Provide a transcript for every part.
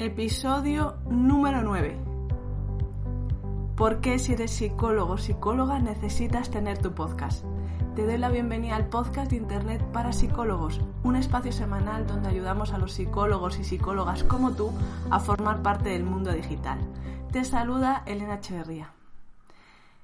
Episodio número 9. ¿Por qué si eres psicólogo o psicóloga necesitas tener tu podcast? Te doy la bienvenida al podcast de Internet para psicólogos, un espacio semanal donde ayudamos a los psicólogos y psicólogas como tú a formar parte del mundo digital. Te saluda Elena Echeverría.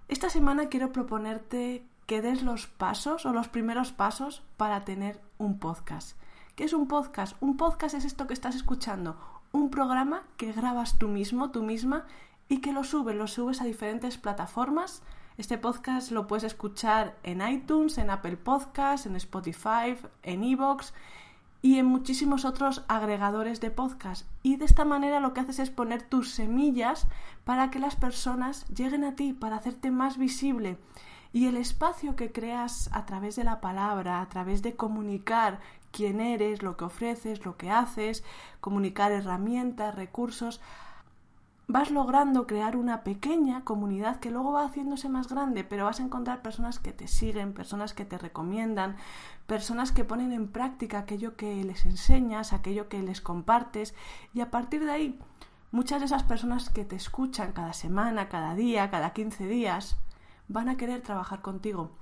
Esta semana quiero proponerte que des los pasos o los primeros pasos para tener un podcast. ¿Qué es un podcast? Un podcast es esto que estás escuchando, un programa que grabas tú mismo, tú misma, y que lo subes, lo subes a diferentes plataformas. Este podcast lo puedes escuchar en iTunes, en Apple Podcasts, en Spotify, en Evox y en muchísimos otros agregadores de podcast. Y de esta manera lo que haces es poner tus semillas para que las personas lleguen a ti, para hacerte más visible. Y el espacio que creas a través de la palabra, a través de comunicar quién eres, lo que ofreces, lo que haces, comunicar herramientas, recursos, vas logrando crear una pequeña comunidad que luego va haciéndose más grande, pero vas a encontrar personas que te siguen, personas que te recomiendan, personas que ponen en práctica aquello que les enseñas, aquello que les compartes, y a partir de ahí, muchas de esas personas que te escuchan cada semana, cada día, cada 15 días, van a querer trabajar contigo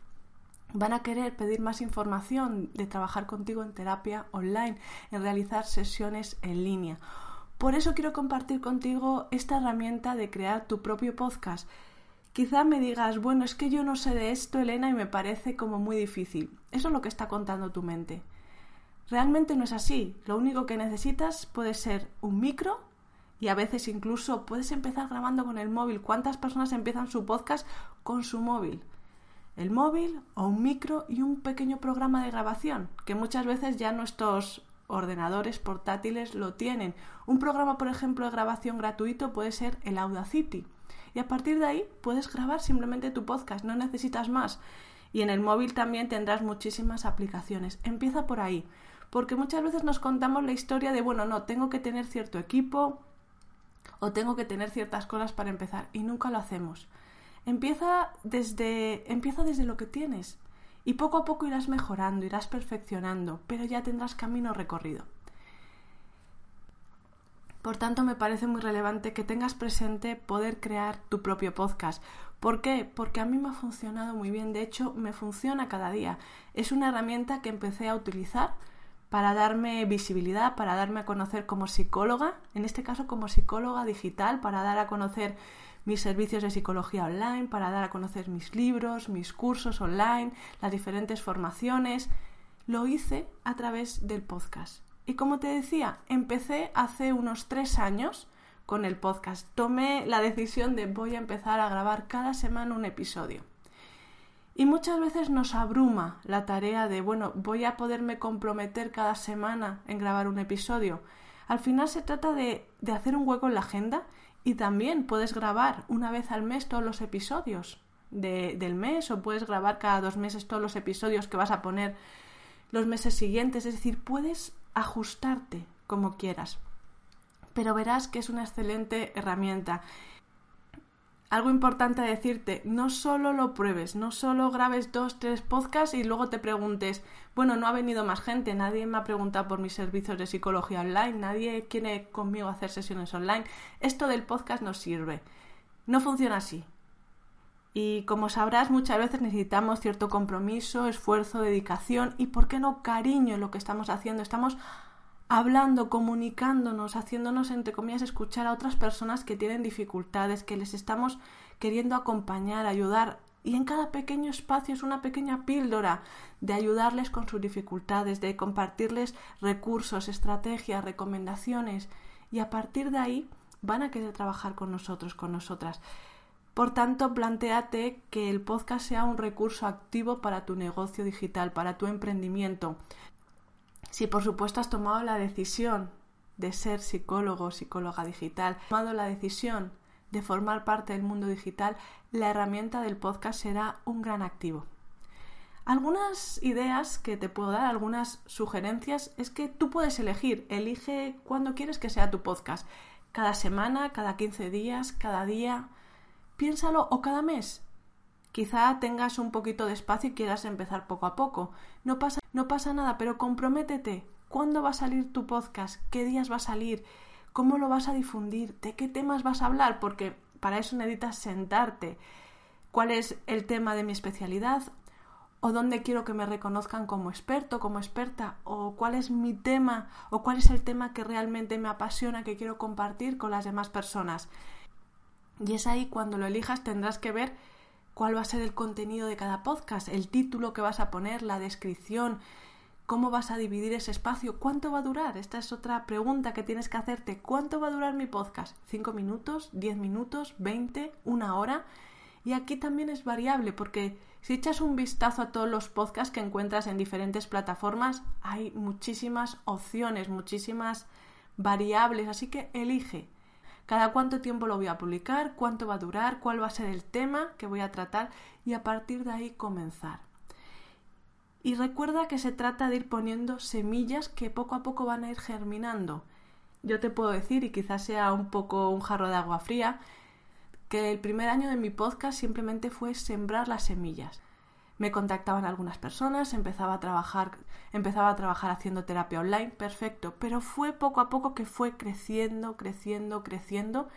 van a querer pedir más información de trabajar contigo en terapia online, en realizar sesiones en línea. Por eso quiero compartir contigo esta herramienta de crear tu propio podcast. Quizá me digas, bueno, es que yo no sé de esto, Elena, y me parece como muy difícil. Eso es lo que está contando tu mente. Realmente no es así. Lo único que necesitas puede ser un micro y a veces incluso puedes empezar grabando con el móvil. ¿Cuántas personas empiezan su podcast con su móvil? El móvil o un micro y un pequeño programa de grabación, que muchas veces ya nuestros ordenadores portátiles lo tienen. Un programa, por ejemplo, de grabación gratuito puede ser el Audacity. Y a partir de ahí puedes grabar simplemente tu podcast, no necesitas más. Y en el móvil también tendrás muchísimas aplicaciones. Empieza por ahí, porque muchas veces nos contamos la historia de, bueno, no, tengo que tener cierto equipo o tengo que tener ciertas cosas para empezar y nunca lo hacemos. Empieza desde, empieza desde lo que tienes y poco a poco irás mejorando, irás perfeccionando, pero ya tendrás camino recorrido. Por tanto, me parece muy relevante que tengas presente poder crear tu propio podcast. ¿Por qué? Porque a mí me ha funcionado muy bien, de hecho, me funciona cada día. Es una herramienta que empecé a utilizar para darme visibilidad, para darme a conocer como psicóloga, en este caso como psicóloga digital, para dar a conocer mis servicios de psicología online, para dar a conocer mis libros, mis cursos online, las diferentes formaciones. Lo hice a través del podcast. Y como te decía, empecé hace unos tres años con el podcast. Tomé la decisión de voy a empezar a grabar cada semana un episodio. Y muchas veces nos abruma la tarea de, bueno, voy a poderme comprometer cada semana en grabar un episodio. Al final se trata de, de hacer un hueco en la agenda y también puedes grabar una vez al mes todos los episodios del mes o puedes grabar cada dos meses todos los episodios que vas a poner los meses siguientes. Es decir, puedes ajustarte como quieras. Pero verás que es una excelente herramienta algo importante a decirte, no solo lo pruebes, no solo grabes dos, tres podcasts y luego te preguntes, bueno, no ha venido más gente, nadie me ha preguntado por mis servicios de psicología online, nadie quiere conmigo hacer sesiones online. Esto del podcast no sirve. No funciona así. Y como sabrás, muchas veces necesitamos cierto compromiso, esfuerzo, dedicación y, ¿por qué no, cariño en lo que estamos haciendo? Estamos hablando, comunicándonos, haciéndonos, entre comillas, escuchar a otras personas que tienen dificultades, que les estamos queriendo acompañar, ayudar. Y en cada pequeño espacio es una pequeña píldora de ayudarles con sus dificultades, de compartirles recursos, estrategias, recomendaciones. Y a partir de ahí van a querer trabajar con nosotros, con nosotras. Por tanto, planteate que el podcast sea un recurso activo para tu negocio digital, para tu emprendimiento. Si por supuesto has tomado la decisión de ser psicólogo o psicóloga digital, tomado la decisión de formar parte del mundo digital, la herramienta del podcast será un gran activo. Algunas ideas que te puedo dar, algunas sugerencias, es que tú puedes elegir, elige cuándo quieres que sea tu podcast. Cada semana, cada 15 días, cada día. Piénsalo o cada mes. Quizá tengas un poquito de espacio y quieras empezar poco a poco. No pasa, no pasa nada, pero comprométete. ¿Cuándo va a salir tu podcast? ¿Qué días va a salir? ¿Cómo lo vas a difundir? ¿De qué temas vas a hablar? Porque para eso necesitas sentarte. ¿Cuál es el tema de mi especialidad? o dónde quiero que me reconozcan como experto, como experta, o cuál es mi tema, o cuál es el tema que realmente me apasiona, que quiero compartir con las demás personas. Y es ahí cuando lo elijas tendrás que ver cuál va a ser el contenido de cada podcast, el título que vas a poner, la descripción, cómo vas a dividir ese espacio, cuánto va a durar. Esta es otra pregunta que tienes que hacerte. ¿Cuánto va a durar mi podcast? ¿Cinco minutos? ¿Diez minutos? ¿Veinte? ¿Una hora? Y aquí también es variable porque si echas un vistazo a todos los podcasts que encuentras en diferentes plataformas, hay muchísimas opciones, muchísimas variables, así que elige cada cuánto tiempo lo voy a publicar, cuánto va a durar, cuál va a ser el tema que voy a tratar y a partir de ahí comenzar. Y recuerda que se trata de ir poniendo semillas que poco a poco van a ir germinando. Yo te puedo decir, y quizás sea un poco un jarro de agua fría, que el primer año de mi podcast simplemente fue sembrar las semillas. Me contactaban algunas personas, empezaba a trabajar, empezaba a trabajar haciendo terapia online, perfecto, pero fue poco a poco que fue creciendo, creciendo, creciendo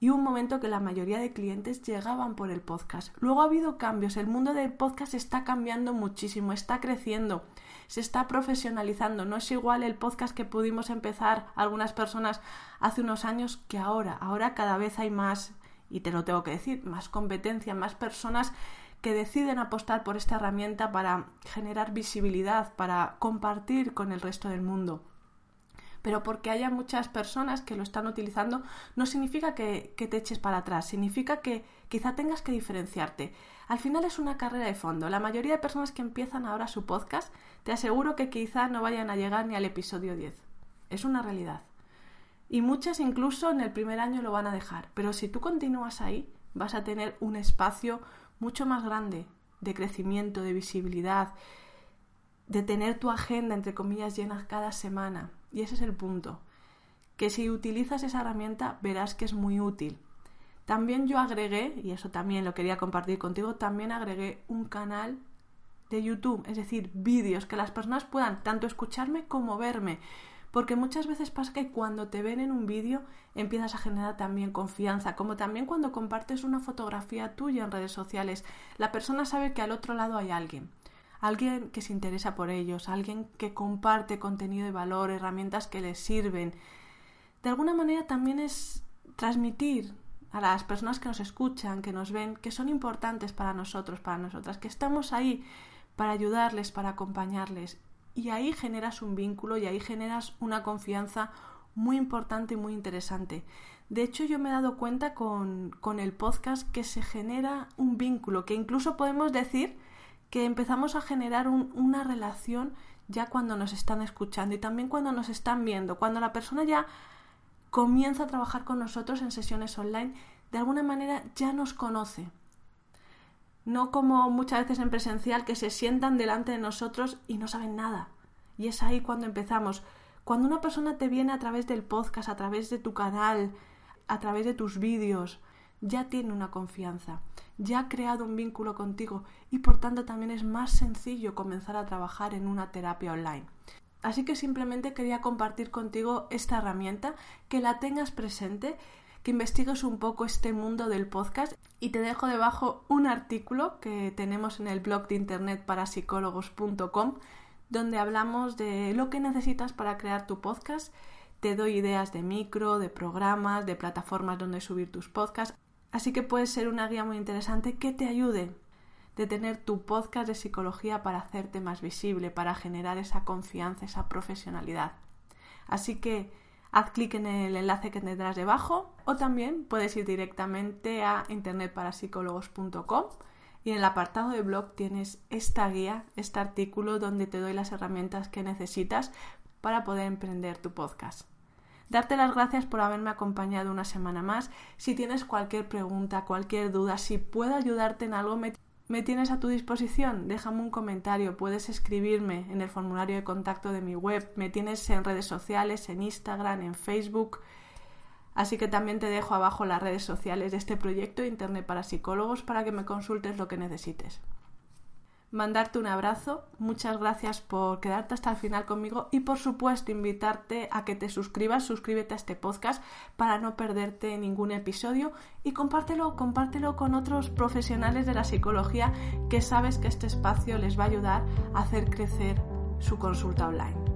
y un momento que la mayoría de clientes llegaban por el podcast. Luego ha habido cambios, el mundo del podcast está cambiando muchísimo, está creciendo, se está profesionalizando. No es igual el podcast que pudimos empezar algunas personas hace unos años que ahora. Ahora cada vez hay más, y te lo tengo que decir, más competencia, más personas que deciden apostar por esta herramienta para generar visibilidad, para compartir con el resto del mundo pero porque haya muchas personas que lo están utilizando no significa que, te eches para atrás, significa que quizá tengas que diferenciarte. Al final es una carrera de fondo. La mayoría de personas que empiezan ahora su podcast, te aseguro que quizá no vayan a llegar ni al episodio 10. Es una realidad. Y muchas incluso en el primer año lo van a dejar. Pero si tú continúas ahí, vas a tener un espacio mucho más grande de crecimiento, de visibilidad, de tener tu agenda, entre comillas, llena cada semana. Y ese es el punto. Que si utilizas esa herramienta verás que es muy útil. También yo agregué, y eso también lo quería compartir contigo, también agregué un canal de YouTube, es decir, vídeos que las personas puedan tanto escucharme como verme. Porque muchas veces pasa que cuando te ven en un vídeo empiezas a generar también confianza, como también cuando compartes una fotografía tuya en redes sociales, la persona sabe que al otro lado hay alguien alguien que se interesa por ellos, alguien que comparte contenido de valor, herramientas que les sirven. De alguna manera también es transmitir a las personas que nos escuchan, que nos ven, que son importantes para nosotros, para nosotras, que estamos ahí para ayudarles, para acompañarles. Y ahí generas un vínculo y ahí generas una confianza muy importante y muy interesante. De hecho, yo me he dado cuenta con, con el podcast que se genera un vínculo, que incluso podemos decir que empezamos a generar una relación ya cuando nos están escuchando y también cuando nos están viendo, cuando la persona ya comienza a trabajar con nosotros en sesiones online, de alguna manera ya nos conoce. No como muchas veces en presencial que se sientan delante de nosotros y no saben nada. Y es ahí cuando empezamos. Cuando una persona te viene a través del podcast, a través de tu canal, a través de tus vídeos, ya tiene una confianza ya ha creado un vínculo contigo y por tanto también es más sencillo comenzar a trabajar en una terapia online. Así que simplemente quería compartir contigo esta herramienta, que la tengas presente, que investigues un poco este mundo del podcast y te dejo debajo un artículo que tenemos en el blog de internet para psicólogos.com donde hablamos de lo que necesitas para crear tu podcast. Te doy ideas de micro, de programas, de plataformas donde subir tus podcasts. Así que puede ser una guía muy interesante que te ayude de tener tu podcast de psicología para hacerte más visible, para generar esa confianza, esa profesionalidad. Así que haz clic en el enlace que tendrás debajo o también puedes ir directamente a internetparapsicólogos.com y en el apartado de blog tienes esta guía, este artículo donde te doy las herramientas que necesitas para poder emprender tu podcast. Darte las gracias por haberme acompañado una semana más. Si tienes cualquier pregunta, cualquier duda, si puedo ayudarte en algo, me, me tienes a tu disposición. Déjame un comentario, puedes escribirme en el formulario de contacto de mi web, me tienes en redes sociales, en Instagram, en Facebook. Así que también te dejo abajo las redes sociales de este proyecto Internet para Psicólogos para que me consultes lo que necesites mandarte un abrazo, muchas gracias por quedarte hasta el final conmigo y por supuesto invitarte a que te suscribas, suscríbete a este podcast para no perderte ningún episodio y compártelo, compártelo con otros profesionales de la psicología que sabes que este espacio les va a ayudar a hacer crecer su consulta online.